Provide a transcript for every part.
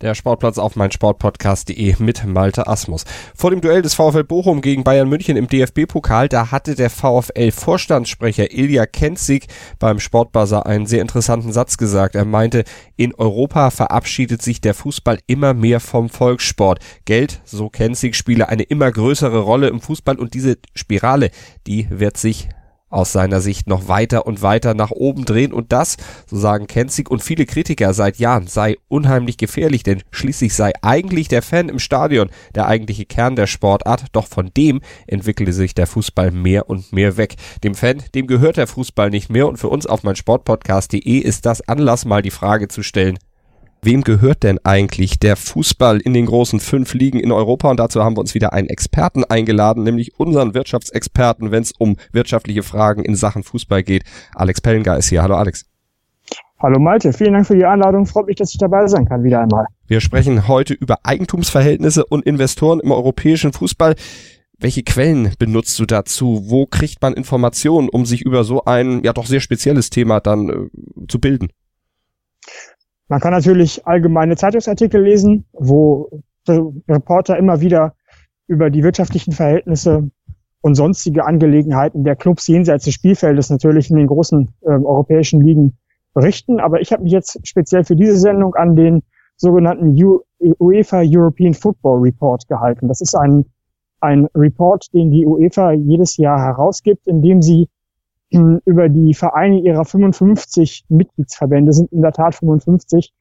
Der Sportplatz auf meinsportpodcast.de mit Malte Asmus. Vor dem Duell des VfL Bochum gegen Bayern München im DFB-Pokal, da hatte der VfL-Vorstandssprecher Ilja Kenzig beim Sportbuzzer einen sehr interessanten Satz gesagt. Er meinte, in Europa verabschiedet sich der Fußball immer mehr vom Volkssport. Geld, so Kenzig, spiele eine immer größere Rolle im Fußball und diese Spirale, die wird sich aus seiner Sicht noch weiter und weiter nach oben drehen und das, so sagen Kenzig und viele Kritiker seit Jahren, sei unheimlich gefährlich, denn schließlich sei eigentlich der Fan im Stadion der eigentliche Kern der Sportart, doch von dem entwickelte sich der Fußball mehr und mehr weg. Dem Fan, dem gehört der Fußball nicht mehr und für uns auf mein Sportpodcast.de ist das Anlass mal die Frage zu stellen, Wem gehört denn eigentlich der Fußball in den großen fünf Ligen in Europa? Und dazu haben wir uns wieder einen Experten eingeladen, nämlich unseren Wirtschaftsexperten, wenn es um wirtschaftliche Fragen in Sachen Fußball geht. Alex Pellengar ist hier. Hallo Alex. Hallo Malte, vielen Dank für die Einladung. Freut mich, dass ich dabei sein kann, wieder einmal. Wir sprechen heute über Eigentumsverhältnisse und Investoren im europäischen Fußball. Welche Quellen benutzt du dazu? Wo kriegt man Informationen, um sich über so ein ja doch sehr spezielles Thema dann äh, zu bilden? Man kann natürlich allgemeine Zeitungsartikel lesen, wo Reporter immer wieder über die wirtschaftlichen Verhältnisse und sonstige Angelegenheiten der Clubs jenseits des Spielfeldes natürlich in den großen äh, europäischen Ligen berichten. Aber ich habe mich jetzt speziell für diese Sendung an den sogenannten U UEFA European Football Report gehalten. Das ist ein, ein Report, den die UEFA jedes Jahr herausgibt, in dem sie über die Vereine ihrer 55 Mitgliedsverbände sind in der Tat 55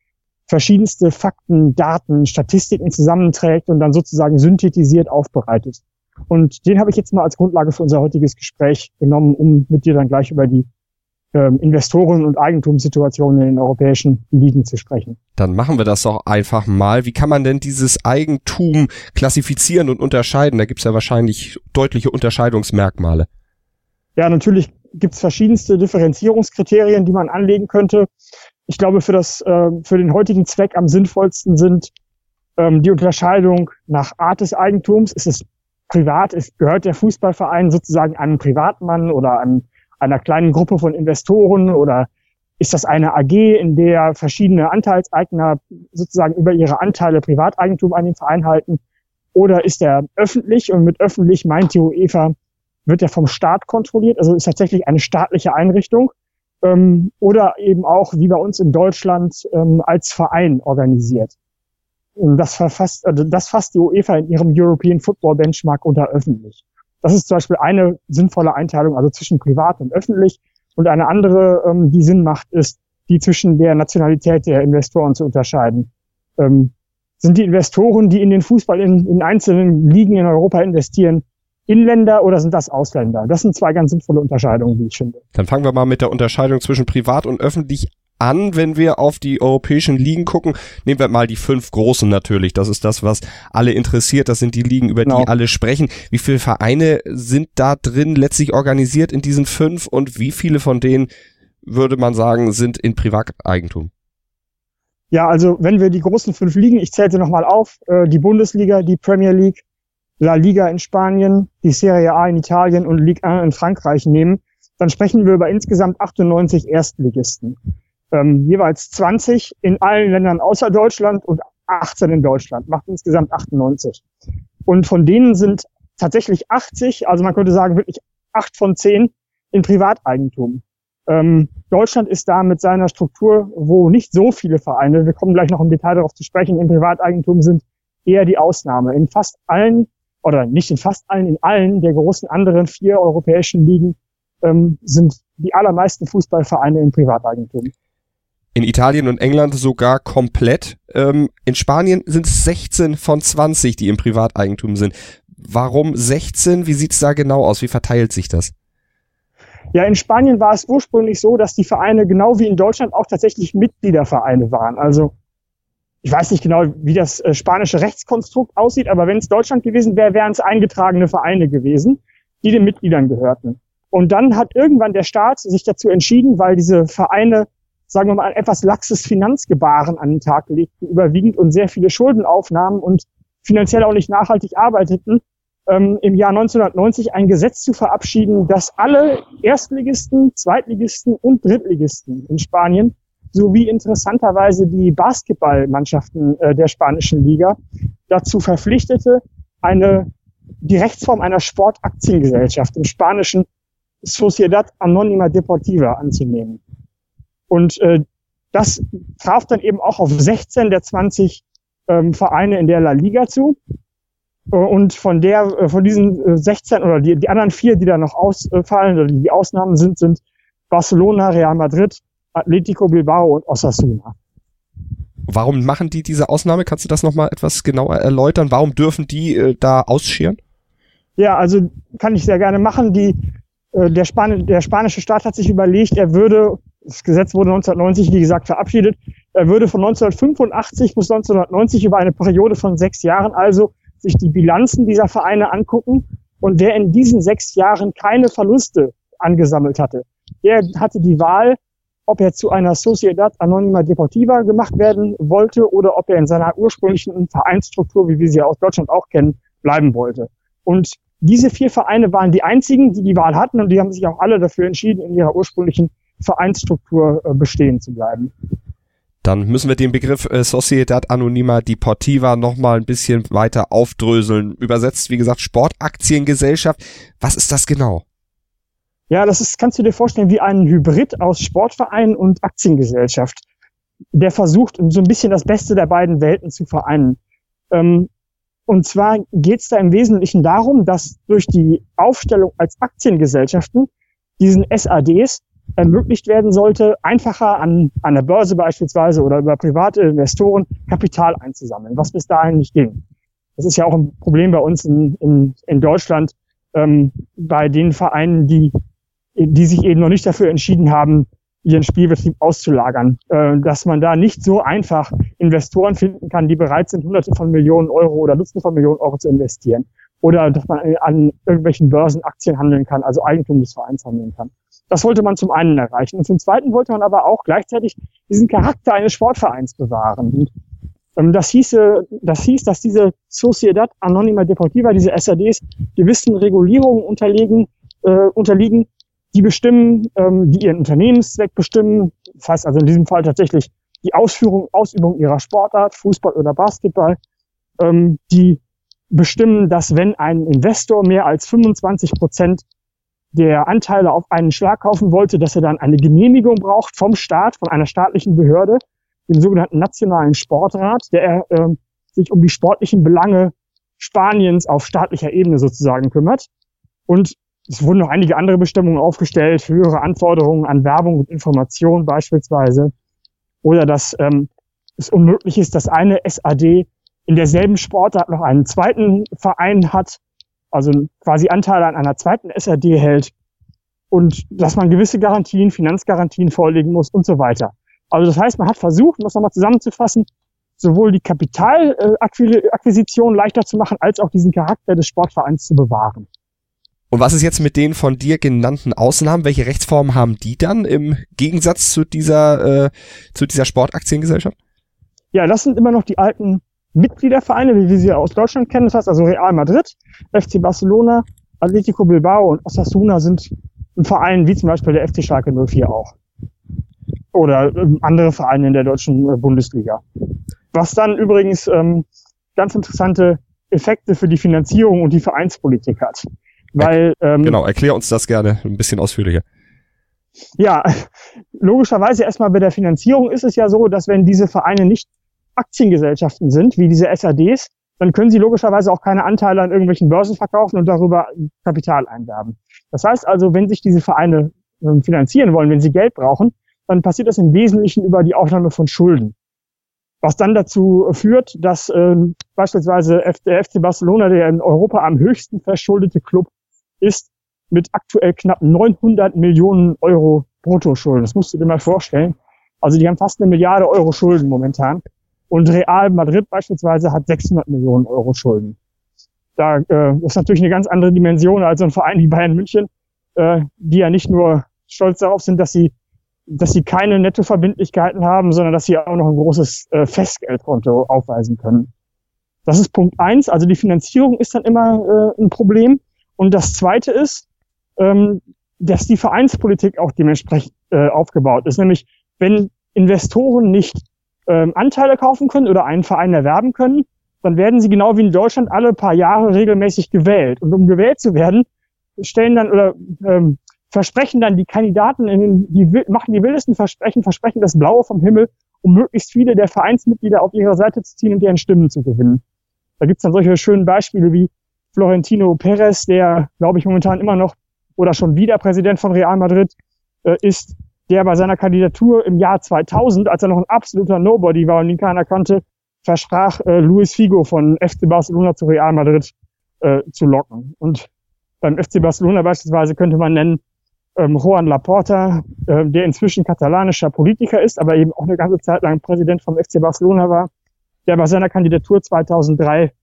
verschiedenste Fakten, Daten, Statistiken zusammenträgt und dann sozusagen synthetisiert aufbereitet. Und den habe ich jetzt mal als Grundlage für unser heutiges Gespräch genommen, um mit dir dann gleich über die ähm, Investoren- und Eigentumssituationen in den europäischen Ligen zu sprechen. Dann machen wir das doch einfach mal. Wie kann man denn dieses Eigentum klassifizieren und unterscheiden? Da gibt es ja wahrscheinlich deutliche Unterscheidungsmerkmale. Ja, natürlich gibt es verschiedenste Differenzierungskriterien, die man anlegen könnte. Ich glaube, für das, äh, für den heutigen Zweck am sinnvollsten sind ähm, die Unterscheidung nach Art des Eigentums. Ist es privat? Ist, gehört der Fußballverein sozusagen einem Privatmann oder einem, einer kleinen Gruppe von Investoren oder ist das eine AG, in der verschiedene Anteilseigner sozusagen über ihre Anteile Privateigentum an den Verein halten? Oder ist er öffentlich? Und mit öffentlich meint die UEFA wird er vom Staat kontrolliert, also ist tatsächlich eine staatliche Einrichtung ähm, oder eben auch wie bei uns in Deutschland ähm, als Verein organisiert. Und das, verfasst, also das fasst die UEFA in ihrem European Football Benchmark unter öffentlich. Das ist zum Beispiel eine sinnvolle Einteilung, also zwischen privat und öffentlich. Und eine andere, ähm, die Sinn macht, ist, die zwischen der Nationalität der Investoren zu unterscheiden. Ähm, sind die Investoren, die in den Fußball in, in einzelnen Ligen in Europa investieren, Inländer oder sind das Ausländer? Das sind zwei ganz sinnvolle Unterscheidungen, wie ich finde. Dann fangen wir mal mit der Unterscheidung zwischen privat und öffentlich an, wenn wir auf die europäischen Ligen gucken. Nehmen wir mal die fünf großen natürlich. Das ist das, was alle interessiert. Das sind die Ligen, über genau. die alle sprechen. Wie viele Vereine sind da drin letztlich organisiert in diesen fünf und wie viele von denen würde man sagen, sind in Privateigentum? Ja, also wenn wir die großen fünf Ligen, ich zählte nochmal auf, äh, die Bundesliga, die Premier League, La Liga in Spanien, die Serie A in Italien und Ligue 1 in Frankreich nehmen, dann sprechen wir über insgesamt 98 Erstligisten. Ähm, jeweils 20 in allen Ländern außer Deutschland und 18 in Deutschland, macht insgesamt 98. Und von denen sind tatsächlich 80, also man könnte sagen wirklich acht von zehn in Privateigentum. Ähm, Deutschland ist da mit seiner Struktur, wo nicht so viele Vereine, wir kommen gleich noch im Detail darauf zu sprechen, in Privateigentum sind, eher die Ausnahme. In fast allen oder nicht in fast allen, in allen der großen anderen vier europäischen Ligen ähm, sind die allermeisten Fußballvereine im Privateigentum. In Italien und England sogar komplett. Ähm, in Spanien sind es 16 von 20, die im Privateigentum sind. Warum 16? Wie sieht's da genau aus? Wie verteilt sich das? Ja, in Spanien war es ursprünglich so, dass die Vereine genau wie in Deutschland auch tatsächlich Mitgliedervereine waren. Also ich weiß nicht genau, wie das äh, spanische Rechtskonstrukt aussieht, aber wenn es Deutschland gewesen wäre, wären es eingetragene Vereine gewesen, die den Mitgliedern gehörten. Und dann hat irgendwann der Staat sich dazu entschieden, weil diese Vereine, sagen wir mal, ein etwas laxes Finanzgebaren an den Tag legten, überwiegend und sehr viele Schulden aufnahmen und finanziell auch nicht nachhaltig arbeiteten, ähm, im Jahr 1990 ein Gesetz zu verabschieden, dass alle Erstligisten, Zweitligisten und Drittligisten in Spanien sowie interessanterweise die Basketballmannschaften äh, der spanischen Liga dazu verpflichtete, eine die Rechtsform einer Sportaktiengesellschaft im spanischen Sociedad Anónima Deportiva anzunehmen. Und äh, das traf dann eben auch auf 16 der 20 ähm, Vereine in der La Liga zu. Äh, und von der, äh, von diesen 16 äh, oder die, die anderen vier, die da noch ausfallen oder die Ausnahmen sind, sind Barcelona, Real Madrid, Atletico Bilbao und Osasuna. Warum machen die diese Ausnahme? Kannst du das nochmal etwas genauer erläutern? Warum dürfen die äh, da ausscheren? Ja, also kann ich sehr gerne machen. Die, äh, der, Span der spanische Staat hat sich überlegt, er würde, das Gesetz wurde 1990, wie gesagt, verabschiedet, er würde von 1985 bis 1990 über eine Periode von sechs Jahren also sich die Bilanzen dieser Vereine angucken und wer in diesen sechs Jahren keine Verluste angesammelt hatte, der hatte die Wahl, ob er zu einer Sociedad Anonima Deportiva gemacht werden wollte oder ob er in seiner ursprünglichen Vereinsstruktur, wie wir sie aus Deutschland auch kennen, bleiben wollte. Und diese vier Vereine waren die einzigen, die die Wahl hatten und die haben sich auch alle dafür entschieden, in ihrer ursprünglichen Vereinsstruktur äh, bestehen zu bleiben. Dann müssen wir den Begriff äh, Sociedad Anonima Deportiva nochmal ein bisschen weiter aufdröseln. Übersetzt, wie gesagt, Sportaktiengesellschaft. Was ist das genau? Ja, das ist, kannst du dir vorstellen, wie ein Hybrid aus Sportverein und Aktiengesellschaft, der versucht, so ein bisschen das Beste der beiden Welten zu vereinen. Ähm, und zwar geht es da im Wesentlichen darum, dass durch die Aufstellung als Aktiengesellschaften diesen SADs ermöglicht werden sollte, einfacher an, an der Börse beispielsweise oder über private Investoren Kapital einzusammeln, was bis dahin nicht ging. Das ist ja auch ein Problem bei uns in, in, in Deutschland, ähm, bei den Vereinen, die, die sich eben noch nicht dafür entschieden haben, ihren Spielbetrieb auszulagern, äh, dass man da nicht so einfach Investoren finden kann, die bereit sind, Hunderte von Millionen Euro oder Dutzende von Millionen Euro zu investieren. Oder dass man an irgendwelchen Börsen Aktien handeln kann, also Eigentum des Vereins handeln kann. Das wollte man zum einen erreichen. Und zum zweiten wollte man aber auch gleichzeitig diesen Charakter eines Sportvereins bewahren. Und ähm, das, hieße, das hieß, dass diese Sociedad Anonima Deportiva, diese SADs, gewissen Regulierungen unterliegen, äh, unterliegen, die bestimmen, ähm, die ihren Unternehmenszweck bestimmen. Das heißt also in diesem Fall tatsächlich die Ausführung, Ausübung ihrer Sportart, Fußball oder Basketball, ähm, die bestimmen, dass wenn ein Investor mehr als 25 Prozent der Anteile auf einen Schlag kaufen wollte, dass er dann eine Genehmigung braucht vom Staat, von einer staatlichen Behörde, dem sogenannten Nationalen Sportrat, der äh, sich um die sportlichen Belange Spaniens auf staatlicher Ebene sozusagen kümmert. Und es wurden noch einige andere Bestimmungen aufgestellt, höhere Anforderungen an Werbung und Information beispielsweise. Oder dass ähm, es unmöglich ist, dass eine SAD in derselben Sportart noch einen zweiten Verein hat, also quasi Anteile an einer zweiten SRD hält und dass man gewisse Garantien, Finanzgarantien vorlegen muss und so weiter. Also das heißt, man hat versucht, um das nochmal zusammenzufassen, sowohl die Kapitalakquisition leichter zu machen, als auch diesen Charakter des Sportvereins zu bewahren. Und was ist jetzt mit den von dir genannten Ausnahmen? Welche Rechtsformen haben die dann im Gegensatz zu dieser, äh, zu dieser Sportaktiengesellschaft? Ja, das sind immer noch die alten Mitgliedervereine, wie wir sie aus Deutschland kennen, das heißt also Real Madrid, FC Barcelona, Atletico Bilbao und Osasuna sind ein Verein wie zum Beispiel der FC Schalke 04 auch. Oder ähm, andere Vereine in der deutschen äh, Bundesliga. Was dann übrigens ähm, ganz interessante Effekte für die Finanzierung und die Vereinspolitik hat. Weil, ähm, genau, erklär uns das gerne ein bisschen ausführlicher. Ja, logischerweise erstmal bei der Finanzierung ist es ja so, dass wenn diese Vereine nicht Aktiengesellschaften sind, wie diese SADs, dann können sie logischerweise auch keine Anteile an irgendwelchen Börsen verkaufen und darüber Kapital einwerben. Das heißt also, wenn sich diese Vereine ähm, finanzieren wollen, wenn sie Geld brauchen, dann passiert das im Wesentlichen über die Aufnahme von Schulden. Was dann dazu führt, dass äh, beispielsweise der FC Barcelona, der in Europa am höchsten verschuldete Club ist, mit aktuell knapp 900 Millionen Euro Bruttoschulden. Das musst du dir mal vorstellen. Also die haben fast eine Milliarde Euro Schulden momentan. Und Real Madrid beispielsweise hat 600 Millionen Euro Schulden. Da äh, ist natürlich eine ganz andere Dimension als ein Verein wie Bayern München, äh, die ja nicht nur stolz darauf sind, dass sie dass sie keine Nettoverbindlichkeiten haben, sondern dass sie auch noch ein großes äh, Festgeldkonto aufweisen können. Das ist Punkt eins. Also die Finanzierung ist dann immer äh, ein Problem. Und das zweite ist, ähm, dass die Vereinspolitik auch dementsprechend äh, aufgebaut ist. Nämlich, wenn Investoren nicht ähm, Anteile kaufen können oder einen Verein erwerben können, dann werden sie genau wie in Deutschland alle paar Jahre regelmäßig gewählt. Und um gewählt zu werden, stellen dann oder ähm, versprechen dann die Kandidaten, in, die machen die wildesten Versprechen, versprechen das Blaue vom Himmel, um möglichst viele der Vereinsmitglieder auf ihre Seite zu ziehen und deren Stimmen zu gewinnen. Da gibt's dann solche schönen Beispiele wie Florentino Perez, der, glaube ich, momentan immer noch oder schon wieder Präsident von Real Madrid äh, ist, der bei seiner Kandidatur im Jahr 2000, als er noch ein absoluter Nobody war und ihn keiner kannte, versprach, äh, Luis Figo von FC Barcelona zu Real Madrid äh, zu locken. Und beim FC Barcelona beispielsweise könnte man nennen ähm, Juan Laporta, äh, der inzwischen katalanischer Politiker ist, aber eben auch eine ganze Zeit lang Präsident vom FC Barcelona war, der bei seiner Kandidatur 2003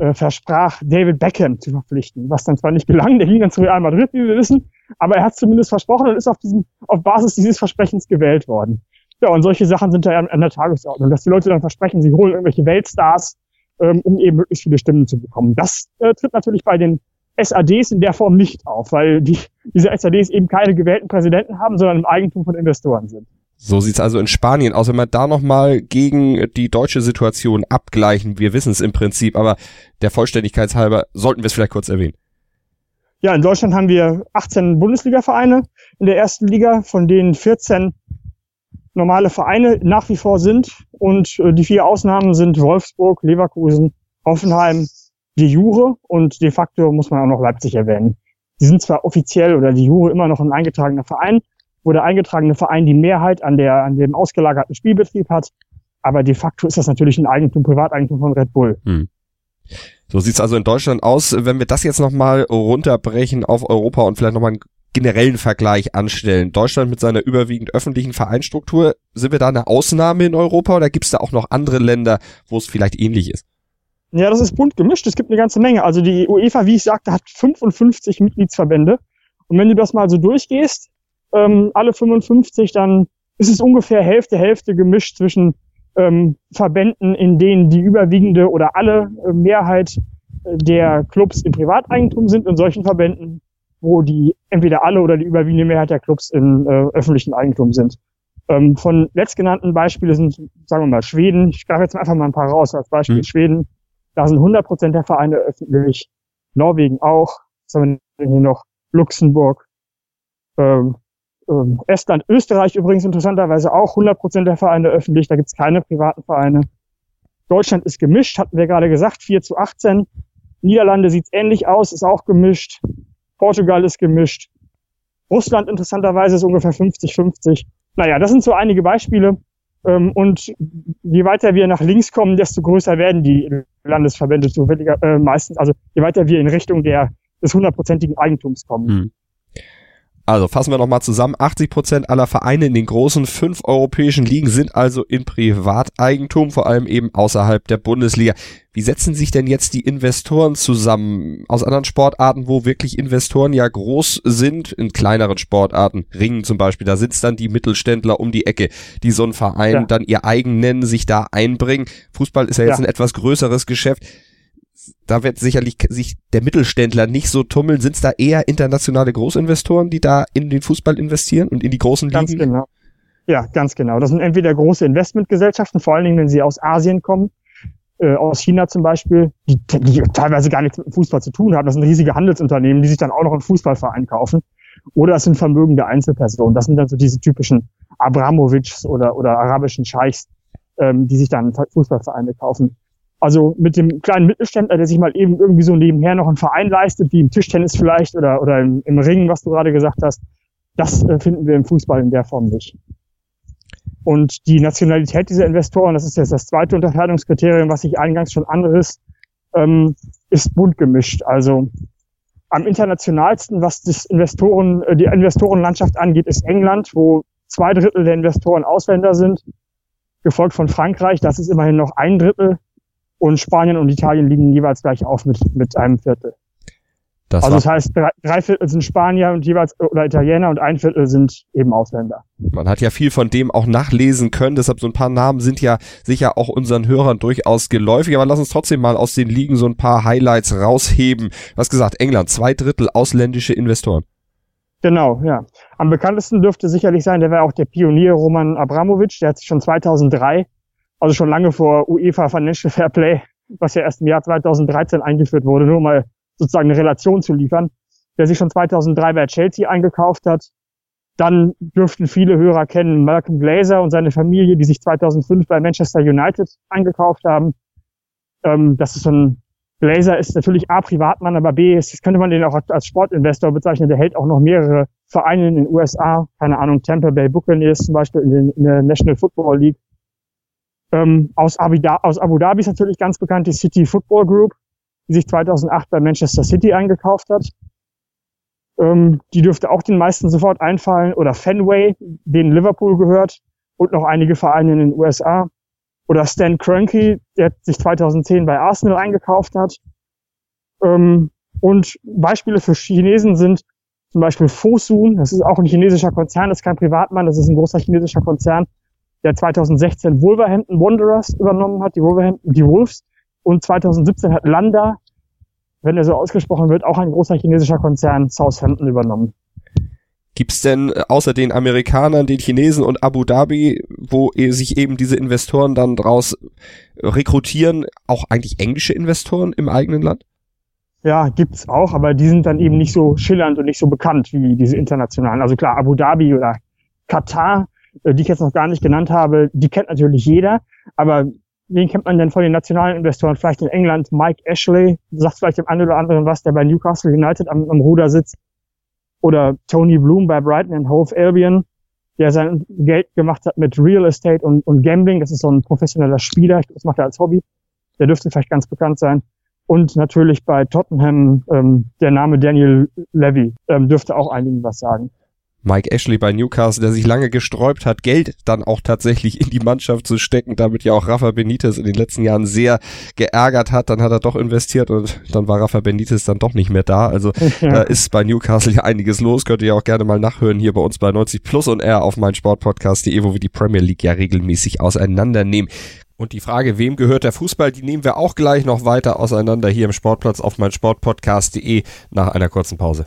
äh, versprach, David Beckham zu verpflichten, was dann zwar nicht gelang, der ging dann zu Real Madrid, wie wir wissen, aber er hat zumindest versprochen und ist auf, diesem, auf Basis dieses Versprechens gewählt worden. Ja, und solche Sachen sind da an der Tagesordnung, dass die Leute dann versprechen, sie holen irgendwelche Weltstars, ähm, um eben möglichst viele Stimmen zu bekommen. Das äh, tritt natürlich bei den SADs in der Form nicht auf, weil die, diese SADs eben keine gewählten Präsidenten haben, sondern im Eigentum von Investoren sind. So sieht's also in Spanien aus. Wenn wir da nochmal gegen die deutsche Situation abgleichen, wir wissen es im Prinzip, aber der Vollständigkeit halber sollten wir es vielleicht kurz erwähnen. Ja, in Deutschland haben wir 18 Bundesliga-Vereine in der ersten Liga, von denen 14 normale Vereine nach wie vor sind. Und äh, die vier Ausnahmen sind Wolfsburg, Leverkusen, Hoffenheim, die Jure und de facto muss man auch noch Leipzig erwähnen. Die sind zwar offiziell oder die Jure immer noch ein eingetragener Verein, wo der eingetragene Verein die Mehrheit an, der, an dem ausgelagerten Spielbetrieb hat. Aber de facto ist das natürlich ein Eigentum, Privateigentum von Red Bull. Hm. So sieht's also in Deutschland aus. Wenn wir das jetzt nochmal runterbrechen auf Europa und vielleicht nochmal einen generellen Vergleich anstellen. Deutschland mit seiner überwiegend öffentlichen Vereinstruktur, sind wir da eine Ausnahme in Europa oder gibt's da auch noch andere Länder, wo es vielleicht ähnlich ist? Ja, das ist bunt gemischt. Es gibt eine ganze Menge. Also die UEFA, wie ich sagte, hat 55 Mitgliedsverbände. Und wenn du das mal so durchgehst, ähm, alle 55, dann ist es ungefähr Hälfte, Hälfte gemischt zwischen ähm, Verbänden, in denen die überwiegende oder alle äh, Mehrheit äh, der Clubs im Privateigentum sind und solchen Verbänden, wo die entweder alle oder die überwiegende Mehrheit der Clubs im äh, öffentlichen Eigentum sind. Ähm, von letztgenannten Beispielen sind, sagen wir mal, Schweden. Ich greife jetzt einfach mal ein paar raus. Als Beispiel mhm. Schweden. Da sind 100 Prozent der Vereine öffentlich. Norwegen auch. Was haben wir hier noch? Luxemburg, ähm, ähm, Estland, Österreich übrigens interessanterweise auch 100% der Vereine öffentlich, da gibt's keine privaten Vereine. Deutschland ist gemischt, hatten wir gerade gesagt, 4 zu 18. Niederlande sieht's ähnlich aus, ist auch gemischt. Portugal ist gemischt. Russland interessanterweise ist ungefähr 50-50. Naja, das sind so einige Beispiele. Ähm, und je weiter wir nach links kommen, desto größer werden die Landesverbände zufälliger, äh, meistens. Also je weiter wir in Richtung der, des hundertprozentigen Eigentums kommen. Hm. Also fassen wir nochmal zusammen. 80 Prozent aller Vereine in den großen fünf europäischen Ligen sind also in Privateigentum, vor allem eben außerhalb der Bundesliga. Wie setzen sich denn jetzt die Investoren zusammen aus anderen Sportarten, wo wirklich Investoren ja groß sind, in kleineren Sportarten, Ringen zum Beispiel, da sitzt dann die Mittelständler um die Ecke, die so einen Verein ja. dann ihr eigen nennen, sich da einbringen. Fußball ist ja jetzt ja. ein etwas größeres Geschäft da wird sicherlich sich der Mittelständler nicht so tummeln. Sind es da eher internationale Großinvestoren, die da in den Fußball investieren und in die großen Ligen? Ganz genau. Ja, ganz genau. Das sind entweder große Investmentgesellschaften, vor allen Dingen, wenn sie aus Asien kommen, äh, aus China zum Beispiel, die, die teilweise gar nichts mit Fußball zu tun haben. Das sind riesige Handelsunternehmen, die sich dann auch noch einen Fußballverein kaufen. Oder es sind vermögende Einzelpersonen. Das sind dann so diese typischen Abramovics oder, oder arabischen Scheichs, ähm, die sich dann Fußballvereine kaufen. Also mit dem kleinen Mittelständler, der sich mal eben irgendwie so nebenher noch einen Verein leistet, wie im Tischtennis vielleicht oder, oder im, im Ringen, was du gerade gesagt hast, das äh, finden wir im Fußball in der Form nicht. Und die Nationalität dieser Investoren, das ist jetzt das zweite Unterscheidungskriterium, was ich eingangs schon anderes, ähm, ist bunt gemischt. Also am internationalsten, was das Investoren, äh, die Investorenlandschaft angeht, ist England, wo zwei Drittel der Investoren Ausländer sind, gefolgt von Frankreich, das ist immerhin noch ein Drittel und Spanien und Italien liegen jeweils gleich auf mit, mit einem Viertel. Das also das heißt, drei, drei Viertel sind Spanier und jeweils oder Italiener und ein Viertel sind eben Ausländer. Man hat ja viel von dem auch nachlesen können, deshalb so ein paar Namen sind ja sicher auch unseren Hörern durchaus geläufig, aber lass uns trotzdem mal aus den Ligen so ein paar Highlights rausheben. Was gesagt, England, zwei Drittel ausländische Investoren. Genau, ja. Am bekanntesten dürfte sicherlich sein, der war auch der Pionier Roman Abramovic, der hat sich schon 2003, also schon lange vor UEFA Financial Fair Play, was ja erst im Jahr 2013 eingeführt wurde, nur mal sozusagen eine Relation zu liefern, der sich schon 2003 bei Chelsea eingekauft hat. Dann dürften viele Hörer kennen Malcolm Glazer und seine Familie, die sich 2005 bei Manchester United eingekauft haben. Ähm, das ist so ein Glazer ist natürlich A, Privatmann, aber B, ist, könnte man den auch als Sportinvestor bezeichnen. Der hält auch noch mehrere Vereine in den USA, keine Ahnung, Tampa Bay Buccaneers zum Beispiel in, den, in der National Football League. Ähm, aus, Abu aus Abu Dhabi ist natürlich ganz bekannt die City Football Group die sich 2008 bei Manchester City eingekauft hat. Ähm, die dürfte auch den meisten sofort einfallen. Oder Fenway, den Liverpool gehört. Und noch einige Vereine in den USA. Oder Stan Kroenke, der sich 2010 bei Arsenal eingekauft hat. Ähm, und Beispiele für Chinesen sind zum Beispiel Fosun, das ist auch ein chinesischer Konzern, das ist kein Privatmann, das ist ein großer chinesischer Konzern, der 2016 Wolverhampton Wanderers übernommen hat, die Wolverhampton, die Wolves, und 2017 hat Landa, wenn er so ausgesprochen wird, auch ein großer chinesischer Konzern Southampton übernommen. Gibt's denn äh, außer den Amerikanern, den Chinesen und Abu Dhabi, wo sich eben diese Investoren dann draus rekrutieren, auch eigentlich englische Investoren im eigenen Land? Ja, gibt's auch, aber die sind dann eben nicht so schillernd und nicht so bekannt wie diese internationalen. Also klar, Abu Dhabi oder Katar, äh, die ich jetzt noch gar nicht genannt habe, die kennt natürlich jeder, aber wen kennt man denn von den nationalen Investoren? Vielleicht in England Mike Ashley, sagt vielleicht dem einen oder anderen was, der bei Newcastle United am, am Ruder sitzt. Oder Tony Bloom bei Brighton and Hove Albion, der sein Geld gemacht hat mit Real Estate und, und Gambling. Das ist so ein professioneller Spieler, das macht er als Hobby. Der dürfte vielleicht ganz bekannt sein. Und natürlich bei Tottenham ähm, der Name Daniel Levy ähm, dürfte auch einigen was sagen. Mike Ashley bei Newcastle, der sich lange gesträubt hat, Geld dann auch tatsächlich in die Mannschaft zu stecken, damit ja auch Rafa Benitez in den letzten Jahren sehr geärgert hat. Dann hat er doch investiert und dann war Rafa Benitez dann doch nicht mehr da. Also ja. da ist bei Newcastle ja einiges los. Könnt ihr ja auch gerne mal nachhören hier bei uns bei 90 Plus und R auf meinsportpodcast.de, wo wir die Premier League ja regelmäßig auseinandernehmen. Und die Frage, wem gehört der Fußball, die nehmen wir auch gleich noch weiter auseinander hier im Sportplatz auf meinsportpodcast.de nach einer kurzen Pause.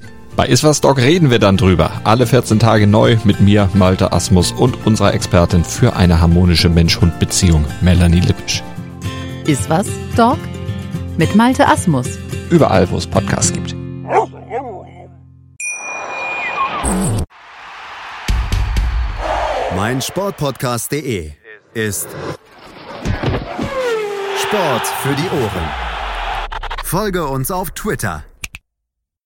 Bei Iswas Dog reden wir dann drüber. Alle 14 Tage neu mit mir, Malte Asmus und unserer Expertin für eine harmonische Mensch-Hund-Beziehung, Melanie Lippisch. Iswas Dog mit Malte Asmus. Überall, wo es Podcasts gibt. Mein Sportpodcast.de ist Sport für die Ohren. Folge uns auf Twitter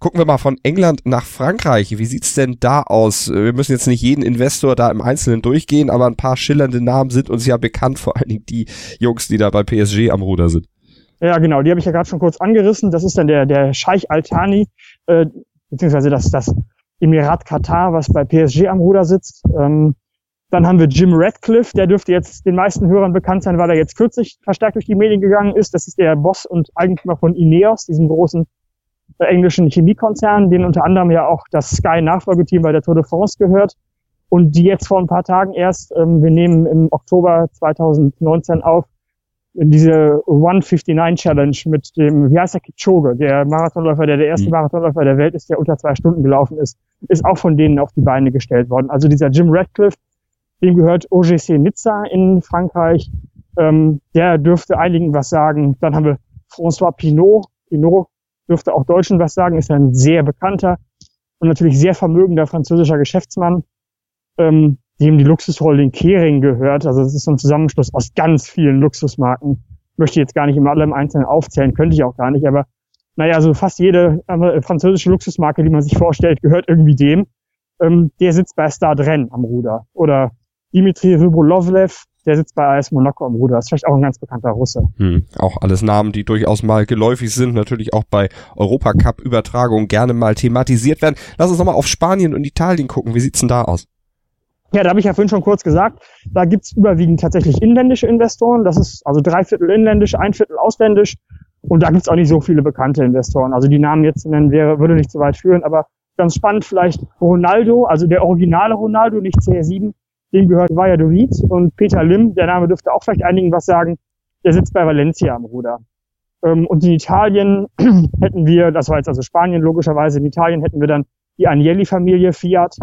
Gucken wir mal von England nach Frankreich. Wie sieht's denn da aus? Wir müssen jetzt nicht jeden Investor da im Einzelnen durchgehen, aber ein paar schillernde Namen sind uns ja bekannt, vor allen Dingen die Jungs, die da bei PSG am Ruder sind. Ja, genau, die habe ich ja gerade schon kurz angerissen. Das ist dann der, der Scheich Al-Thani, äh, beziehungsweise das, das Emirat Katar, was bei PSG am Ruder sitzt. Ähm, dann haben wir Jim Radcliffe, der dürfte jetzt den meisten Hörern bekannt sein, weil er jetzt kürzlich verstärkt durch die Medien gegangen ist. Das ist der Boss und Eigentümer von Ineos, diesem großen englischen Chemiekonzern, den unter anderem ja auch das Sky-Nachfolgeteam bei der Tour de France gehört. Und die jetzt vor ein paar Tagen erst, ähm, wir nehmen im Oktober 2019 auf, diese 159 Challenge mit dem, wie heißt der Kipchoge, der Marathonläufer, der der erste mhm. Marathonläufer der Welt ist, der unter zwei Stunden gelaufen ist, ist auch von denen auf die Beine gestellt worden. Also dieser Jim Radcliffe, dem gehört OGC Nizza in Frankreich, ähm, der dürfte einigen was sagen. Dann haben wir François Pinot. Pinot dürfte auch Deutschen was sagen, ist ein sehr bekannter und natürlich sehr vermögender französischer Geschäftsmann. Ähm, dem die Luxusholding Kering gehört. Also es ist so ein Zusammenschluss aus ganz vielen Luxusmarken. Ich möchte jetzt gar nicht immer alle im Einzelnen aufzählen, könnte ich auch gar nicht, aber naja, also fast jede äh, französische Luxusmarke, die man sich vorstellt, gehört irgendwie dem. Ähm, der sitzt bei Stade Rennes am Ruder. Oder Dimitri Rybolovlev, der sitzt bei AS Monaco am Ruder. Das ist vielleicht auch ein ganz bekannter Russe. Hm, auch alles Namen, die durchaus mal geläufig sind, natürlich auch bei Europacup-Übertragungen gerne mal thematisiert werden. Lass uns nochmal auf Spanien und Italien gucken. Wie sieht's denn da aus? Ja, da habe ich ja vorhin schon kurz gesagt, da gibt's überwiegend tatsächlich inländische Investoren. Das ist also drei Viertel inländisch, ein Viertel ausländisch. Und da gibt's auch nicht so viele bekannte Investoren. Also die Namen jetzt zu nennen wäre, würde nicht zu weit führen. Aber ganz spannend vielleicht Ronaldo, also der originale Ronaldo, nicht CR7, dem gehört Valladolid. Und Peter Lim, der Name dürfte auch vielleicht einigen was sagen, der sitzt bei Valencia am Ruder. Ähm, und in Italien hätten wir, das war jetzt also Spanien logischerweise, in Italien hätten wir dann die Agnelli-Familie Fiat,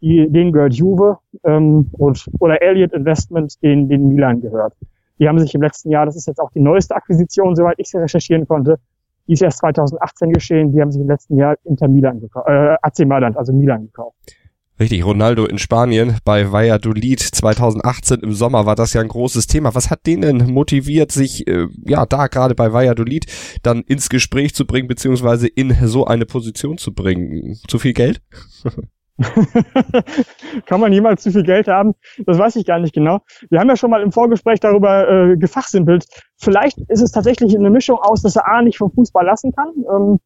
die, denen gehört Juve ähm, und, oder Elliott Investment, den, den Milan gehört. Die haben sich im letzten Jahr, das ist jetzt auch die neueste Akquisition, soweit ich sie recherchieren konnte, die ist erst 2018 geschehen, die haben sich im letzten Jahr Inter Milan gekauft, äh, AC Mailand, also Milan gekauft. Richtig, Ronaldo in Spanien bei Valladolid 2018 im Sommer war das ja ein großes Thema. Was hat denen motiviert, sich äh, ja da gerade bei Valladolid dann ins Gespräch zu bringen, beziehungsweise in so eine Position zu bringen? Zu viel Geld? Kann man jemals zu viel Geld haben? Das weiß ich gar nicht genau. Wir haben ja schon mal im Vorgespräch darüber äh, gefachsimpelt. Vielleicht ist es tatsächlich eine Mischung aus, dass er A nicht vom Fußball lassen kann. Ähm,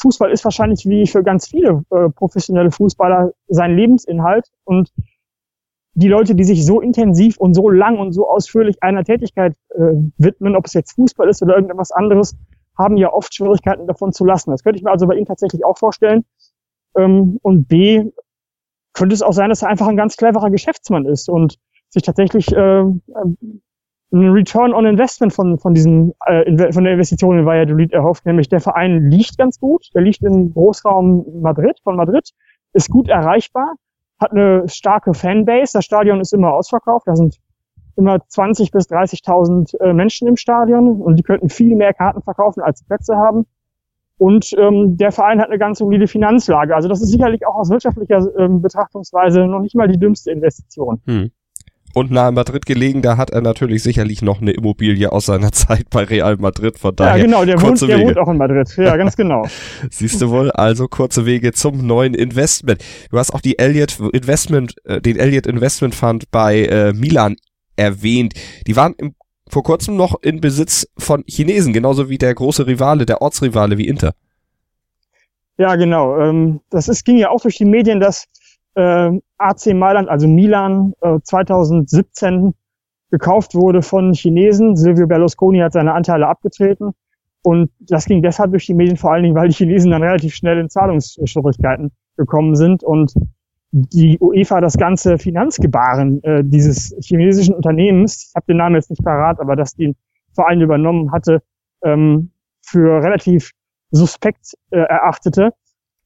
Fußball ist wahrscheinlich wie für ganz viele äh, professionelle Fußballer sein Lebensinhalt und die Leute, die sich so intensiv und so lang und so ausführlich einer Tätigkeit äh, widmen, ob es jetzt Fußball ist oder irgendetwas anderes, haben ja oft Schwierigkeiten davon zu lassen. Das könnte ich mir also bei ihm tatsächlich auch vorstellen. Ähm, und B, könnte es auch sein, dass er einfach ein ganz cleverer Geschäftsmann ist und sich tatsächlich äh, einen Return on Investment von, von diesem, äh, von der Investition in Valladolid erhofft, nämlich der Verein liegt ganz gut, der liegt im Großraum Madrid, von Madrid, ist gut erreichbar, hat eine starke Fanbase, das Stadion ist immer ausverkauft, da sind immer 20 bis 30.000 äh, Menschen im Stadion und die könnten viel mehr Karten verkaufen, als sie Plätze haben. Und ähm, der Verein hat eine ganz solide Finanzlage. Also das ist sicherlich auch aus wirtschaftlicher ähm, Betrachtungsweise noch nicht mal die dümmste Investition. Hm. Und nahe Madrid gelegen, da hat er natürlich sicherlich noch eine Immobilie aus seiner Zeit bei Real Madrid. Von daher ja, genau, der, wohnt, der wohnt auch in Madrid. Ja, ganz genau. Siehst du wohl, also kurze Wege zum neuen Investment. Du hast auch die Elliott Investment, äh, den Elliott Investment Fund bei äh, Milan erwähnt. Die waren im vor kurzem noch in Besitz von Chinesen, genauso wie der große Rivale, der Ortsrivale wie Inter. Ja, genau. Ähm, das ist, ging ja auch durch die Medien, dass äh, AC Mailand, also Milan, äh, 2017 gekauft wurde von Chinesen. Silvio Berlusconi hat seine Anteile abgetreten. Und das ging deshalb durch die Medien vor allen Dingen, weil die Chinesen dann relativ schnell in Zahlungsschwierigkeiten gekommen sind und die UEFA das ganze Finanzgebaren äh, dieses chinesischen Unternehmens, ich habe den Namen jetzt nicht parat, aber dass die Verein übernommen hatte, ähm, für relativ suspekt äh, erachtete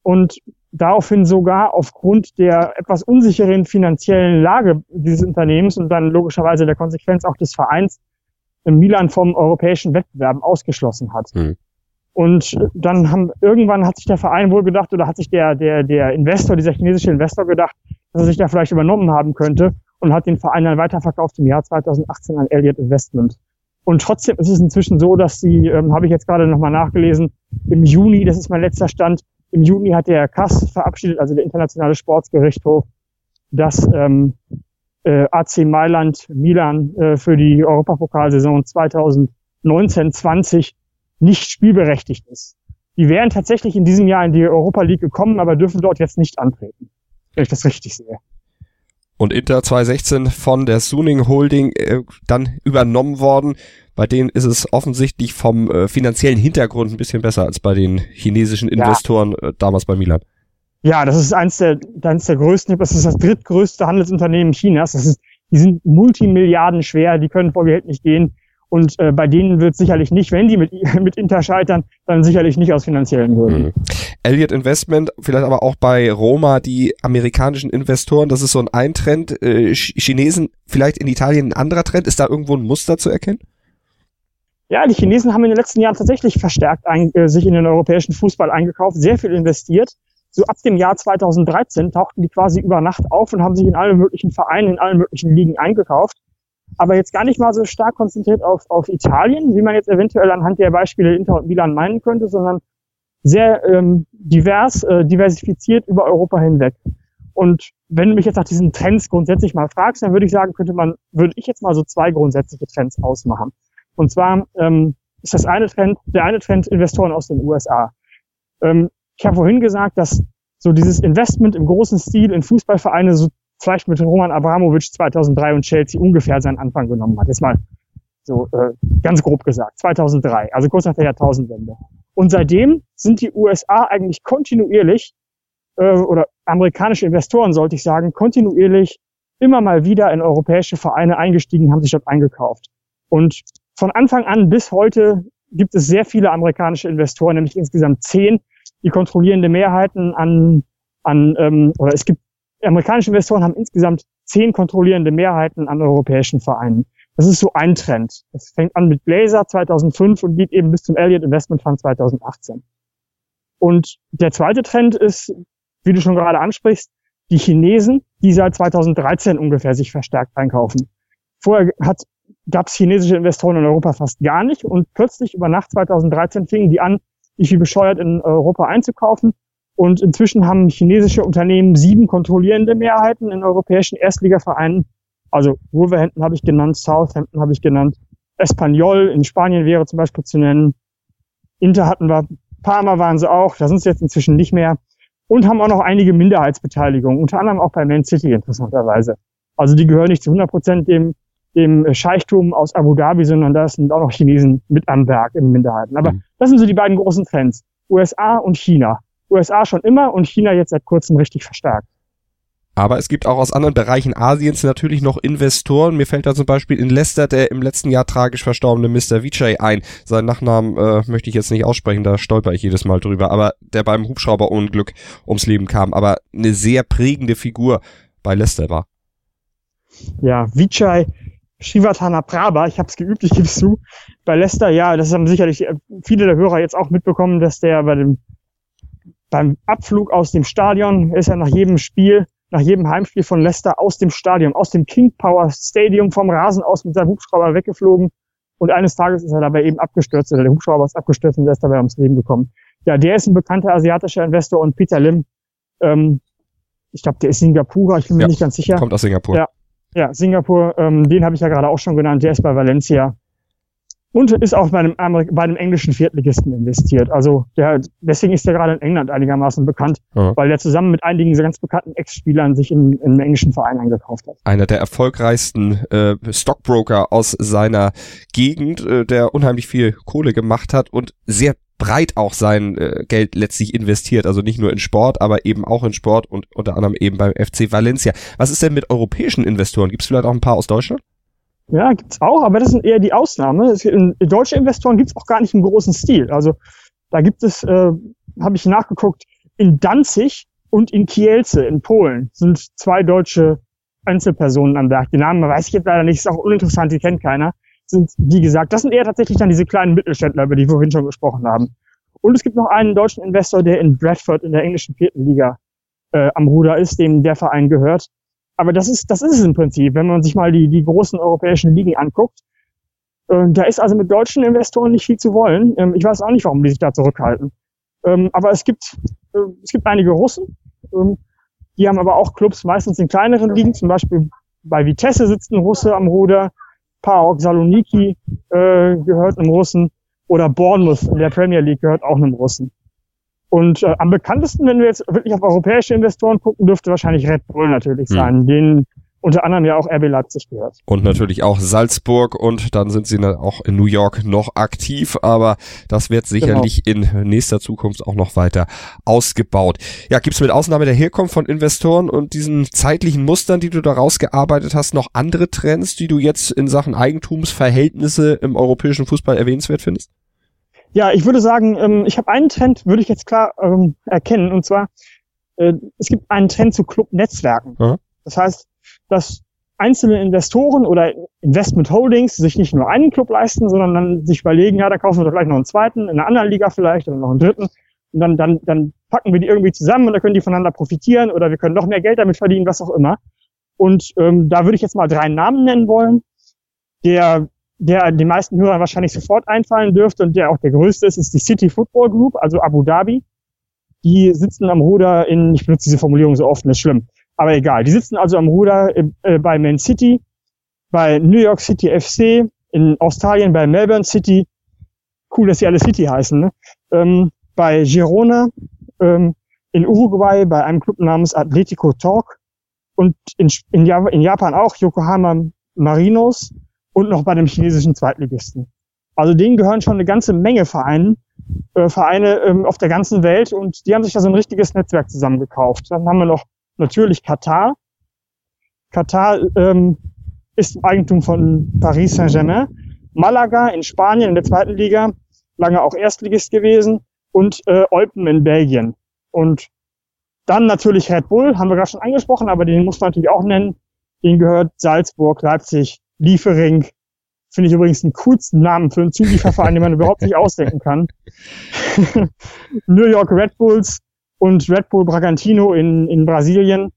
und daraufhin sogar aufgrund der etwas unsicheren finanziellen Lage dieses Unternehmens und dann logischerweise der Konsequenz auch des Vereins Milan vom europäischen Wettbewerben ausgeschlossen hat. Mhm. Und dann haben, irgendwann hat sich der Verein wohl gedacht oder hat sich der, der, der Investor, dieser chinesische Investor gedacht, dass er sich da vielleicht übernommen haben könnte und hat den Verein dann weiterverkauft im Jahr 2018 an Elliott Investment. Und trotzdem ist es inzwischen so, dass sie, ähm, habe ich jetzt gerade nochmal nachgelesen, im Juni, das ist mein letzter Stand, im Juni hat der CAS verabschiedet, also der Internationale Sportsgerichtshof, dass ähm, äh, AC Mailand Milan äh, für die Europapokalsaison 2019-20 nicht spielberechtigt ist. Die wären tatsächlich in diesem Jahr in die Europa League gekommen, aber dürfen dort jetzt nicht antreten, wenn ich das richtig sehe. Und Inter 2016 von der Suning Holding äh, dann übernommen worden. Bei denen ist es offensichtlich vom äh, finanziellen Hintergrund ein bisschen besser als bei den chinesischen Investoren ja. äh, damals bei Milan. Ja, das ist eins der, eins der größten, das ist das drittgrößte Handelsunternehmen Chinas. Das ist, die sind Multimilliarden schwer, die können vor Geld nicht gehen. Und äh, bei denen wird sicherlich nicht, wenn die mit, mit Inter scheitern, dann sicherlich nicht aus finanziellen Gründen. Mhm. Elliott Investment, vielleicht aber auch bei Roma, die amerikanischen Investoren, das ist so ein Eintrend. Äh, Chinesen, vielleicht in Italien ein anderer Trend. Ist da irgendwo ein Muster zu erkennen? Ja, die Chinesen haben in den letzten Jahren tatsächlich verstärkt ein, äh, sich in den europäischen Fußball eingekauft, sehr viel investiert. So ab dem Jahr 2013 tauchten die quasi über Nacht auf und haben sich in allen möglichen Vereinen, in allen möglichen Ligen eingekauft. Aber jetzt gar nicht mal so stark konzentriert auf, auf Italien, wie man jetzt eventuell anhand der Beispiele Inter und Milan meinen könnte, sondern sehr ähm, divers, äh, diversifiziert über Europa hinweg. Und wenn du mich jetzt nach diesen Trends grundsätzlich mal fragst, dann würde ich sagen, könnte man, würde ich jetzt mal so zwei grundsätzliche Trends ausmachen. Und zwar ähm, ist das eine Trend, der eine Trend Investoren aus den USA. Ähm, ich habe vorhin gesagt, dass so dieses Investment im großen Stil in Fußballvereine so vielleicht mit Roman Abramovic 2003 und Chelsea ungefähr seinen Anfang genommen hat. Jetzt mal so äh, ganz grob gesagt, 2003, also kurz nach der Jahrtausendwende. Und seitdem sind die USA eigentlich kontinuierlich, äh, oder amerikanische Investoren sollte ich sagen, kontinuierlich immer mal wieder in europäische Vereine eingestiegen, haben sich dort eingekauft. Und von Anfang an bis heute gibt es sehr viele amerikanische Investoren, nämlich insgesamt zehn, die kontrollierende Mehrheiten an, an ähm, oder es gibt amerikanische Investoren haben insgesamt zehn kontrollierende Mehrheiten an europäischen Vereinen. Das ist so ein Trend. Das fängt an mit Blazer 2005 und geht eben bis zum Elliott Investment Fund 2018. Und der zweite Trend ist, wie du schon gerade ansprichst, die Chinesen, die seit 2013 ungefähr sich verstärkt einkaufen. Vorher gab es chinesische Investoren in Europa fast gar nicht und plötzlich über Nacht 2013 fingen die an, sich wie bescheuert in Europa einzukaufen. Und inzwischen haben chinesische Unternehmen sieben kontrollierende Mehrheiten in europäischen Erstligavereinen. Also Wolverhampton habe ich genannt, Southampton habe ich genannt, Espanyol in Spanien wäre zum Beispiel zu nennen. Inter hatten wir, Parma waren sie auch, da sind sie jetzt inzwischen nicht mehr. Und haben auch noch einige Minderheitsbeteiligungen, unter anderem auch bei Man City interessanterweise. Also die gehören nicht zu 100 Prozent dem dem Scheichtum aus Abu Dhabi, sondern da sind auch noch Chinesen mit am Werk in Minderheiten. Aber mhm. das sind so die beiden großen Trends. USA und China. USA schon immer und China jetzt seit kurzem richtig verstärkt. Aber es gibt auch aus anderen Bereichen Asiens natürlich noch Investoren. Mir fällt da zum Beispiel in Leicester der im letzten Jahr tragisch verstorbene Mr. Vijay ein. Seinen Nachnamen äh, möchte ich jetzt nicht aussprechen, da stolper ich jedes Mal drüber. Aber der beim Hubschrauberunglück ums Leben kam. Aber eine sehr prägende Figur bei Leicester war. Ja, Vijay Shivatana Prabha, ich habe es geübt, ich gebe es zu. Bei Leicester, ja, das haben sicherlich äh, viele der Hörer jetzt auch mitbekommen, dass der bei dem beim Abflug aus dem Stadion ist er nach jedem Spiel, nach jedem Heimspiel von Leicester aus dem Stadion, aus dem King Power Stadium vom Rasen aus mit seinem Hubschrauber weggeflogen. Und eines Tages ist er dabei eben abgestürzt, oder der Hubschrauber ist abgestürzt und er ist dabei ums Leben gekommen. Ja, der ist ein bekannter asiatischer Investor und Peter Lim, ähm, ich glaube, der ist Singapurer, ich bin mir ja, nicht ganz sicher. Kommt aus Singapur. Ja, ja, Singapur, ähm, den habe ich ja gerade auch schon genannt, der ist bei Valencia und ist auch bei einem, Amerik bei einem englischen Viertligisten investiert. Also der, deswegen ist der gerade in England einigermaßen bekannt, ja. weil der zusammen mit einigen ganz bekannten Ex-Spielern sich in, in einem englischen Verein eingekauft hat. Einer der erfolgreichsten äh, Stockbroker aus seiner Gegend, äh, der unheimlich viel Kohle gemacht hat und sehr breit auch sein äh, Geld letztlich investiert. Also nicht nur in Sport, aber eben auch in Sport und unter anderem eben beim FC Valencia. Was ist denn mit europäischen Investoren? Gibt es vielleicht auch ein paar aus Deutschland? Ja, gibt's auch, aber das sind eher die Ausnahme. Es, deutsche Investoren gibt's auch gar nicht im großen Stil. Also da gibt es, äh, habe ich nachgeguckt, in Danzig und in Kielce in Polen sind zwei deutsche Einzelpersonen am Werk. Die Namen weiß ich jetzt leider nicht, ist auch uninteressant, die kennt keiner sind, wie gesagt, das sind eher tatsächlich dann diese kleinen Mittelständler, über die wir vorhin schon gesprochen haben. Und es gibt noch einen deutschen Investor, der in Bradford in der englischen vierten Liga äh, am Ruder ist, dem der Verein gehört. Aber das ist, das ist es im Prinzip, wenn man sich mal die, die großen europäischen Ligen anguckt. Äh, da ist also mit deutschen Investoren nicht viel zu wollen. Ähm, ich weiß auch nicht, warum die sich da zurückhalten. Ähm, aber es gibt, es gibt einige Russen, ähm, die haben aber auch Clubs meistens in kleineren Ligen, zum Beispiel bei Vitesse sitzt ein Russe am Ruder, PAOK Saloniki äh, gehört einem Russen oder Bournemouth in der Premier League gehört auch einem Russen. Und äh, am bekanntesten, wenn wir jetzt wirklich auf europäische Investoren gucken, dürfte wahrscheinlich Red Bull natürlich mhm. sein. Mhm. Den unter anderem ja auch RB Leipzig gehört. Und natürlich auch Salzburg und dann sind sie auch in New York noch aktiv, aber das wird sicherlich genau. in nächster Zukunft auch noch weiter ausgebaut. Ja, gibt's mit Ausnahme der Herkunft von Investoren und diesen zeitlichen Mustern, die du da rausgearbeitet hast, noch andere Trends, die du jetzt in Sachen Eigentumsverhältnisse im europäischen Fußball erwähnenswert findest? Ja, ich würde sagen, ähm, ich habe einen Trend, würde ich jetzt klar ähm, erkennen, und zwar, äh, es gibt einen Trend zu Clubnetzwerken. Das heißt, dass einzelne Investoren oder Investment Holdings sich nicht nur einen Club leisten, sondern dann sich überlegen, ja, da kaufen wir doch gleich noch einen zweiten, in einer anderen Liga vielleicht oder noch einen dritten. Und dann, dann, dann packen wir die irgendwie zusammen und dann können die voneinander profitieren oder wir können noch mehr Geld damit verdienen, was auch immer. Und ähm, da würde ich jetzt mal drei Namen nennen wollen, der, der den meisten Hörern wahrscheinlich sofort einfallen dürfte und der auch der größte ist, ist die City Football Group, also Abu Dhabi. Die sitzen am Ruder in, ich benutze diese Formulierung so oft, das ist schlimm, aber egal. Die sitzen also am Ruder äh, äh bei Man City, bei New York City FC, in Australien bei Melbourne City. Cool, dass sie alle City heißen. Ne? Ähm, bei Girona, ähm, in Uruguay bei einem Club namens Atletico Talk und in, in, in Japan auch Yokohama Marinos und noch bei dem chinesischen Zweitligisten. Also denen gehören schon eine ganze Menge Vereine, äh, Vereine ähm, auf der ganzen Welt und die haben sich da so ein richtiges Netzwerk zusammengekauft. Dann haben wir noch natürlich Katar. Katar ähm, ist Eigentum von Paris Saint-Germain. Malaga in Spanien in der zweiten Liga, lange auch Erstligist gewesen und äh, Eupen in Belgien. Und dann natürlich Red Bull, haben wir gerade schon angesprochen, aber den muss man natürlich auch nennen. Den gehört Salzburg, Leipzig, Liefering. Finde ich übrigens den coolsten Namen für einen Zulieferverein, den man überhaupt nicht ausdenken kann. New York Red Bulls, und Red Bull Bragantino in, in Brasilien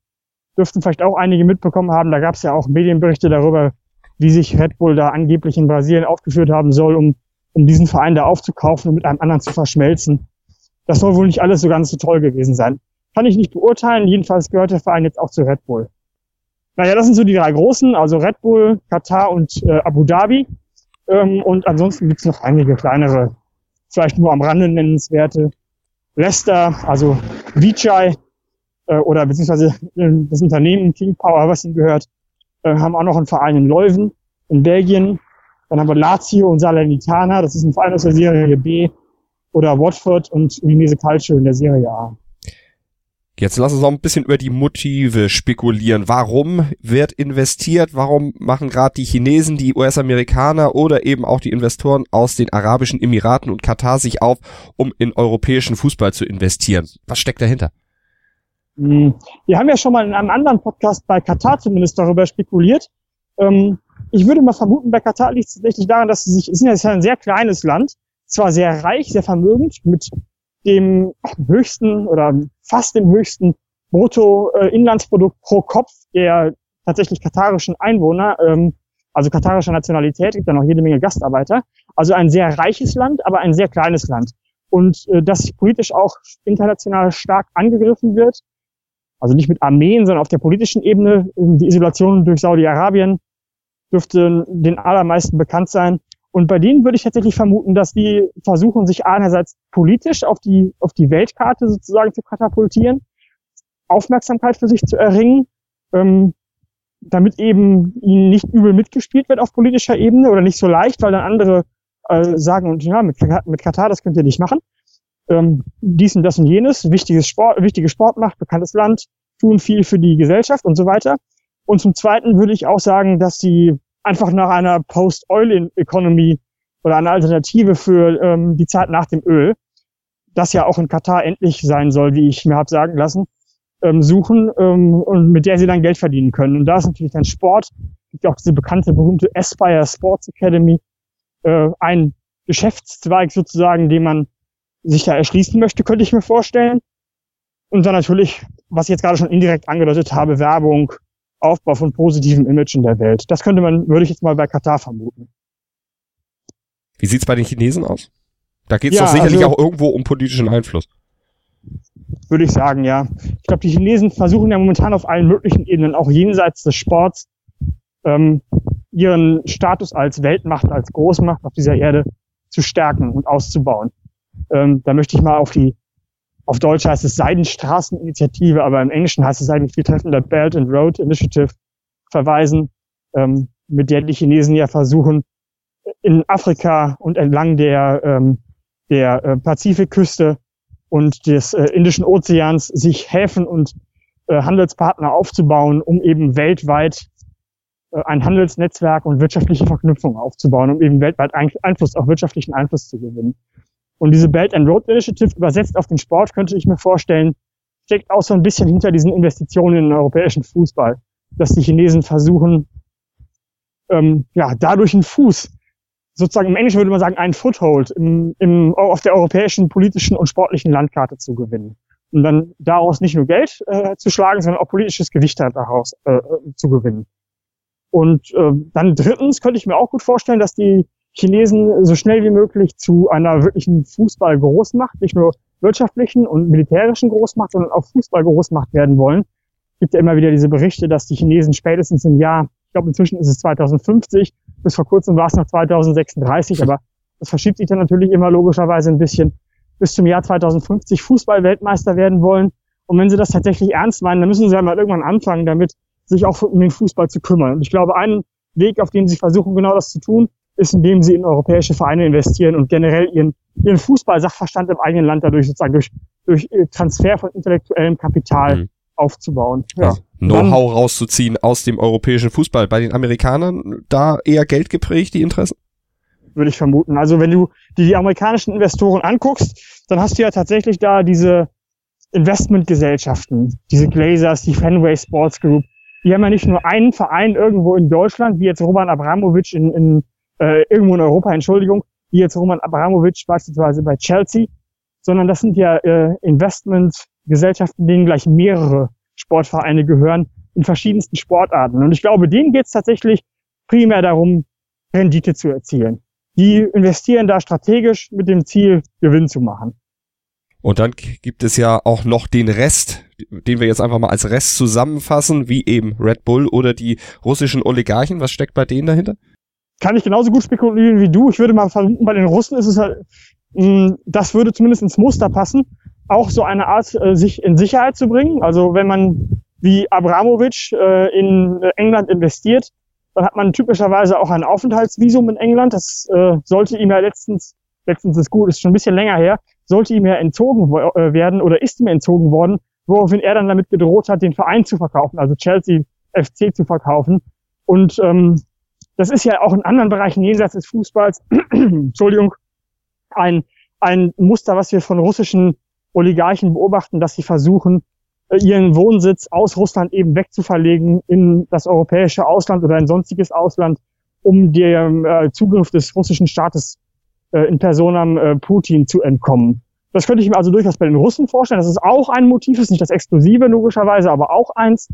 dürften vielleicht auch einige mitbekommen haben. Da gab es ja auch Medienberichte darüber, wie sich Red Bull da angeblich in Brasilien aufgeführt haben soll, um, um diesen Verein da aufzukaufen und mit einem anderen zu verschmelzen. Das soll wohl nicht alles so ganz so toll gewesen sein. Kann ich nicht beurteilen. Jedenfalls gehört der Verein jetzt auch zu Red Bull. Naja, das sind so die drei großen, also Red Bull, Katar und äh, Abu Dhabi. Ähm, und ansonsten gibt's noch einige kleinere, vielleicht nur am Rande nennenswerte. Leicester, also Vijay äh, oder beziehungsweise äh, das Unternehmen King Power, was ihm gehört, äh, haben auch noch einen Verein in Leuven in Belgien. Dann haben wir Lazio und Salernitana, das ist ein Verein aus der Serie B. Oder Watford und Udinese Calcio in der Serie A. Jetzt lass uns noch ein bisschen über die Motive spekulieren. Warum wird investiert? Warum machen gerade die Chinesen, die US-Amerikaner oder eben auch die Investoren aus den Arabischen Emiraten und Katar sich auf, um in europäischen Fußball zu investieren? Was steckt dahinter? Hm, wir haben ja schon mal in einem anderen Podcast bei Katar zumindest darüber spekuliert. Ähm, ich würde mal vermuten, bei Katar liegt es tatsächlich daran, dass sie sich, es ist ja ein sehr kleines Land, zwar sehr reich, sehr vermögend, mit dem höchsten oder fast dem höchsten Bruttoinlandsprodukt pro Kopf der tatsächlich katarischen Einwohner, ähm, also katarischer Nationalität, gibt da noch jede Menge Gastarbeiter. Also ein sehr reiches Land, aber ein sehr kleines Land. Und äh, das politisch auch international stark angegriffen wird. Also nicht mit Armeen, sondern auf der politischen Ebene. Die Isolation durch Saudi-Arabien dürfte den allermeisten bekannt sein. Und bei denen würde ich tatsächlich vermuten, dass die versuchen, sich einerseits politisch auf die, auf die Weltkarte sozusagen zu katapultieren, Aufmerksamkeit für sich zu erringen, ähm, damit eben ihnen nicht übel mitgespielt wird auf politischer Ebene oder nicht so leicht, weil dann andere äh, sagen, und ja, mit, mit Katar, das könnt ihr nicht machen. Ähm, dies und das und jenes, wichtiges Sport, wichtige Sportmacht, bekanntes Land, tun viel für die Gesellschaft und so weiter. Und zum Zweiten würde ich auch sagen, dass sie einfach nach einer Post-Oil-Economy oder einer Alternative für ähm, die Zeit nach dem Öl, das ja auch in Katar endlich sein soll, wie ich mir habe sagen lassen, ähm, suchen ähm, und mit der sie dann Geld verdienen können. Und da ist natürlich dann Sport, gibt ja auch diese bekannte, berühmte Aspire Sports Academy, äh, ein Geschäftszweig sozusagen, den man sich da erschließen möchte, könnte ich mir vorstellen. Und dann natürlich, was ich jetzt gerade schon indirekt angedeutet habe, Werbung, Aufbau von positivem Image in der Welt. Das könnte man, würde ich jetzt mal bei Katar vermuten. Wie sieht's bei den Chinesen aus? Da geht's ja, doch sicherlich also, auch irgendwo um politischen Einfluss. Würde ich sagen, ja. Ich glaube, die Chinesen versuchen ja momentan auf allen möglichen Ebenen, auch jenseits des Sports, ähm, ihren Status als Weltmacht, als Großmacht auf dieser Erde zu stärken und auszubauen. Ähm, da möchte ich mal auf die auf Deutsch heißt es Seidenstraßeninitiative, aber im Englischen heißt es eigentlich viel treffender Belt and Road Initiative verweisen, ähm, mit der die Chinesen ja versuchen, in Afrika und entlang der, ähm, der äh, Pazifikküste und des äh, Indischen Ozeans sich Häfen und äh, Handelspartner aufzubauen, um eben weltweit äh, ein Handelsnetzwerk und wirtschaftliche Verknüpfung aufzubauen, um eben weltweit Einfluss, auch wirtschaftlichen Einfluss zu gewinnen. Und diese Belt and Road Initiative übersetzt auf den Sport, könnte ich mir vorstellen, steckt auch so ein bisschen hinter diesen Investitionen in den europäischen Fußball, dass die Chinesen versuchen, ähm, ja, dadurch einen Fuß, sozusagen im Englischen würde man sagen, einen Foothold im, im, auf der europäischen politischen und sportlichen Landkarte zu gewinnen. Und dann daraus nicht nur Geld äh, zu schlagen, sondern auch politisches Gewicht daraus äh, zu gewinnen. Und äh, dann drittens könnte ich mir auch gut vorstellen, dass die Chinesen so schnell wie möglich zu einer wirklichen Fußball-Großmacht, nicht nur wirtschaftlichen und militärischen Großmacht, sondern auch Fußball-Großmacht werden wollen. Es gibt ja immer wieder diese Berichte, dass die Chinesen spätestens im Jahr, ich glaube inzwischen ist es 2050, bis vor kurzem war es noch 2036, aber das verschiebt sich dann natürlich immer logischerweise ein bisschen, bis zum Jahr 2050 Fußball-Weltmeister werden wollen. Und wenn sie das tatsächlich ernst meinen, dann müssen sie ja mal irgendwann anfangen, damit sich auch um den Fußball zu kümmern. Und ich glaube, ein Weg, auf dem sie versuchen, genau das zu tun, ist, indem sie in europäische Vereine investieren und generell ihren, ihren Fußball-Sachverstand im eigenen Land dadurch sozusagen durch, durch äh, Transfer von intellektuellem Kapital mhm. aufzubauen. Ja. Also Know-how rauszuziehen aus dem europäischen Fußball. Bei den Amerikanern da eher Geld geprägt, die Interessen? Würde ich vermuten. Also wenn du die, die amerikanischen Investoren anguckst, dann hast du ja tatsächlich da diese Investmentgesellschaften, diese Glazers, die Fenway Sports Group, die haben ja nicht nur einen Verein irgendwo in Deutschland, wie jetzt Roman Abramowitsch in, in äh, irgendwo in Europa, Entschuldigung, wie jetzt Roman Abramowitsch beispielsweise bei Chelsea, sondern das sind ja äh, Investmentgesellschaften, denen gleich mehrere Sportvereine gehören in verschiedensten Sportarten. Und ich glaube, denen geht es tatsächlich primär darum, Rendite zu erzielen. Die investieren da strategisch mit dem Ziel, Gewinn zu machen. Und dann gibt es ja auch noch den Rest, den wir jetzt einfach mal als Rest zusammenfassen, wie eben Red Bull oder die russischen Oligarchen. Was steckt bei denen dahinter? Kann ich genauso gut spekulieren wie du. Ich würde mal vermuten, bei den Russen ist es halt, mh, hm, das würde zumindest ins Muster passen, auch so eine Art, äh, sich in Sicherheit zu bringen. Also wenn man wie Abramowitsch äh, in England investiert, dann hat man typischerweise auch ein Aufenthaltsvisum in England. Das äh, sollte ihm ja letztens, letztens ist gut, ist schon ein bisschen länger her, sollte ihm ja entzogen äh, werden oder ist ihm entzogen worden, woraufhin er dann damit gedroht hat, den Verein zu verkaufen, also Chelsea FC zu verkaufen. Und ähm, das ist ja auch in anderen Bereichen jenseits des Fußballs, Entschuldigung, ein, ein Muster, was wir von russischen Oligarchen beobachten, dass sie versuchen, äh, ihren Wohnsitz aus Russland eben wegzuverlegen in das europäische Ausland oder ein sonstiges Ausland, um dem äh, Zugriff des russischen Staates äh, in Personam äh, Putin zu entkommen. Das könnte ich mir also durchaus bei den Russen vorstellen. Das ist auch ein Motiv, ist nicht das Exklusive logischerweise, aber auch eins.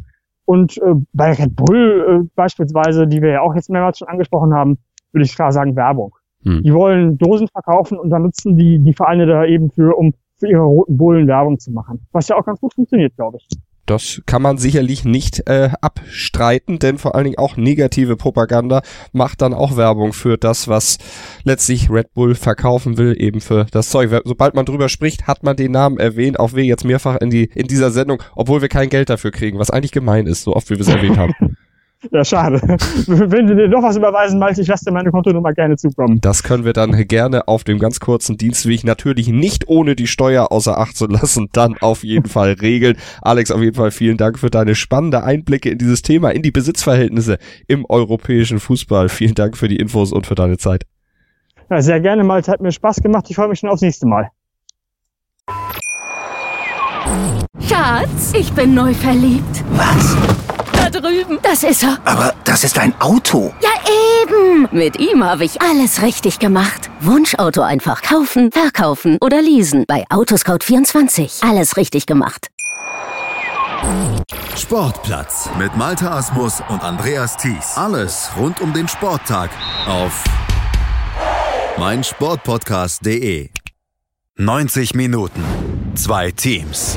Und äh, bei Red Bull äh, beispielsweise, die wir ja auch jetzt mehrmals schon angesprochen haben, würde ich klar sagen Werbung. Hm. Die wollen Dosen verkaufen und dann nutzen die die Vereine da eben für, um für ihre roten Bullen Werbung zu machen. Was ja auch ganz gut funktioniert, glaube ich. Das kann man sicherlich nicht äh, abstreiten, denn vor allen Dingen auch negative Propaganda macht dann auch Werbung für das, was letztlich Red Bull verkaufen will, eben für das Zeug. Sobald man drüber spricht, hat man den Namen erwähnt, auch wir jetzt mehrfach in die in dieser Sendung, obwohl wir kein Geld dafür kriegen, was eigentlich gemein ist, so oft wie wir es erwähnt haben. Ja, schade. Wenn du dir noch was überweisen Malte, ich lasse dir meine Kontonummer gerne zukommen. Das können wir dann gerne auf dem ganz kurzen Dienstweg natürlich nicht ohne die Steuer außer Acht zu lassen, dann auf jeden Fall regeln. Alex, auf jeden Fall vielen Dank für deine spannende Einblicke in dieses Thema, in die Besitzverhältnisse im europäischen Fußball. Vielen Dank für die Infos und für deine Zeit. Ja, sehr gerne, Malte. Hat mir Spaß gemacht. Ich freue mich schon aufs nächste Mal. Schatz, ich bin neu verliebt. Was? Da drüben. Das ist er. Aber das ist ein Auto. Ja, eben. Mit ihm habe ich alles richtig gemacht. Wunschauto einfach kaufen, verkaufen oder leasen. Bei Autoscout24. Alles richtig gemacht. Sportplatz mit Malta Asmus und Andreas Thies. Alles rund um den Sporttag auf meinsportpodcast.de. 90 Minuten. Zwei Teams.